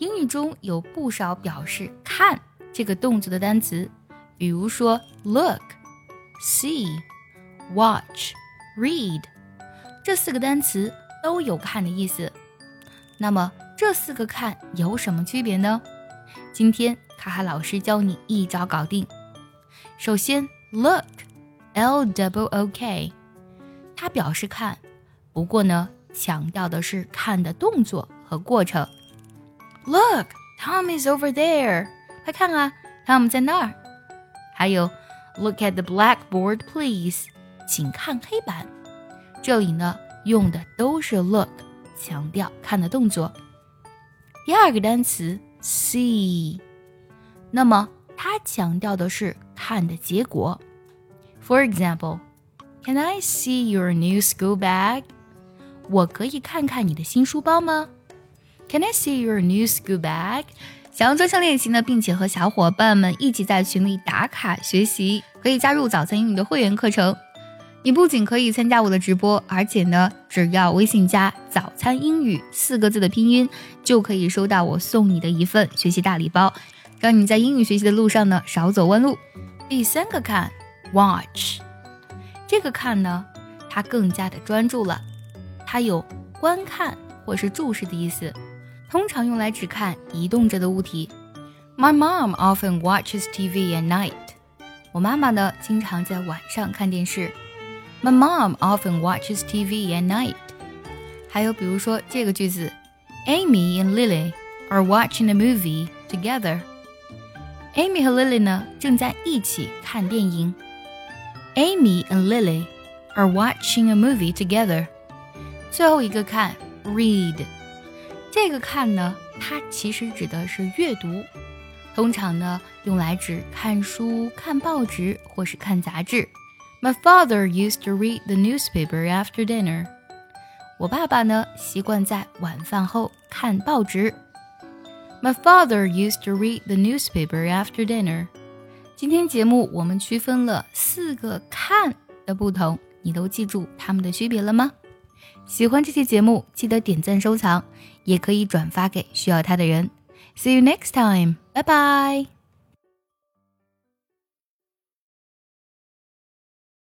英语中有不少表示看这个动作的单词，比如说 look、see、watch、read，这四个单词都有看的意思。那么这四个看有什么区别呢？今天卡卡老师教你一招搞定。首先，look，L W O K，它表示看，不过呢，强调的是看的动作和过程。Look，Tom is over there，快看啊，Tom 在那儿。还有，Look at the blackboard, please，请看黑板。这里呢，用的都是 look，强调看的动作。第二个单词 see，那么它强调的是。看的结果。For example, can I see your new school bag? 我可以看看你的新书包吗？Can I see your new school bag? 想要专项练习呢，并且和小伙伴们一起在群里打卡学习，可以加入早餐英语的会员课程。你不仅可以参加我的直播，而且呢，只要微信加“早餐英语”四个字的拼音，就可以收到我送你的一份学习大礼包，让你在英语学习的路上呢少走弯路。第三个看，watch，这个看呢，它更加的专注了，它有观看或是注视的意思，通常用来只看移动着的物体。My mom often watches TV at night。我妈妈呢，经常在晚上看电视。My mom often watches TV at night。还有比如说这个句子，Amy and Lily are watching a movie together。Amy 和 Lily 呢正在一起看电影。Amy and Lily are watching a movie together。最后一个看 read， 这个看呢，它其实指的是阅读，通常呢用来指看书、看报纸或是看杂志。My father used to read the newspaper after dinner。我爸爸呢习惯在晚饭后看报纸。My father used to read the newspaper after dinner。今天节目我们区分了四个看的不同，你都记住它们的区别了吗？喜欢这期节目，记得点赞收藏，也可以转发给需要它的人。See you next time，拜拜。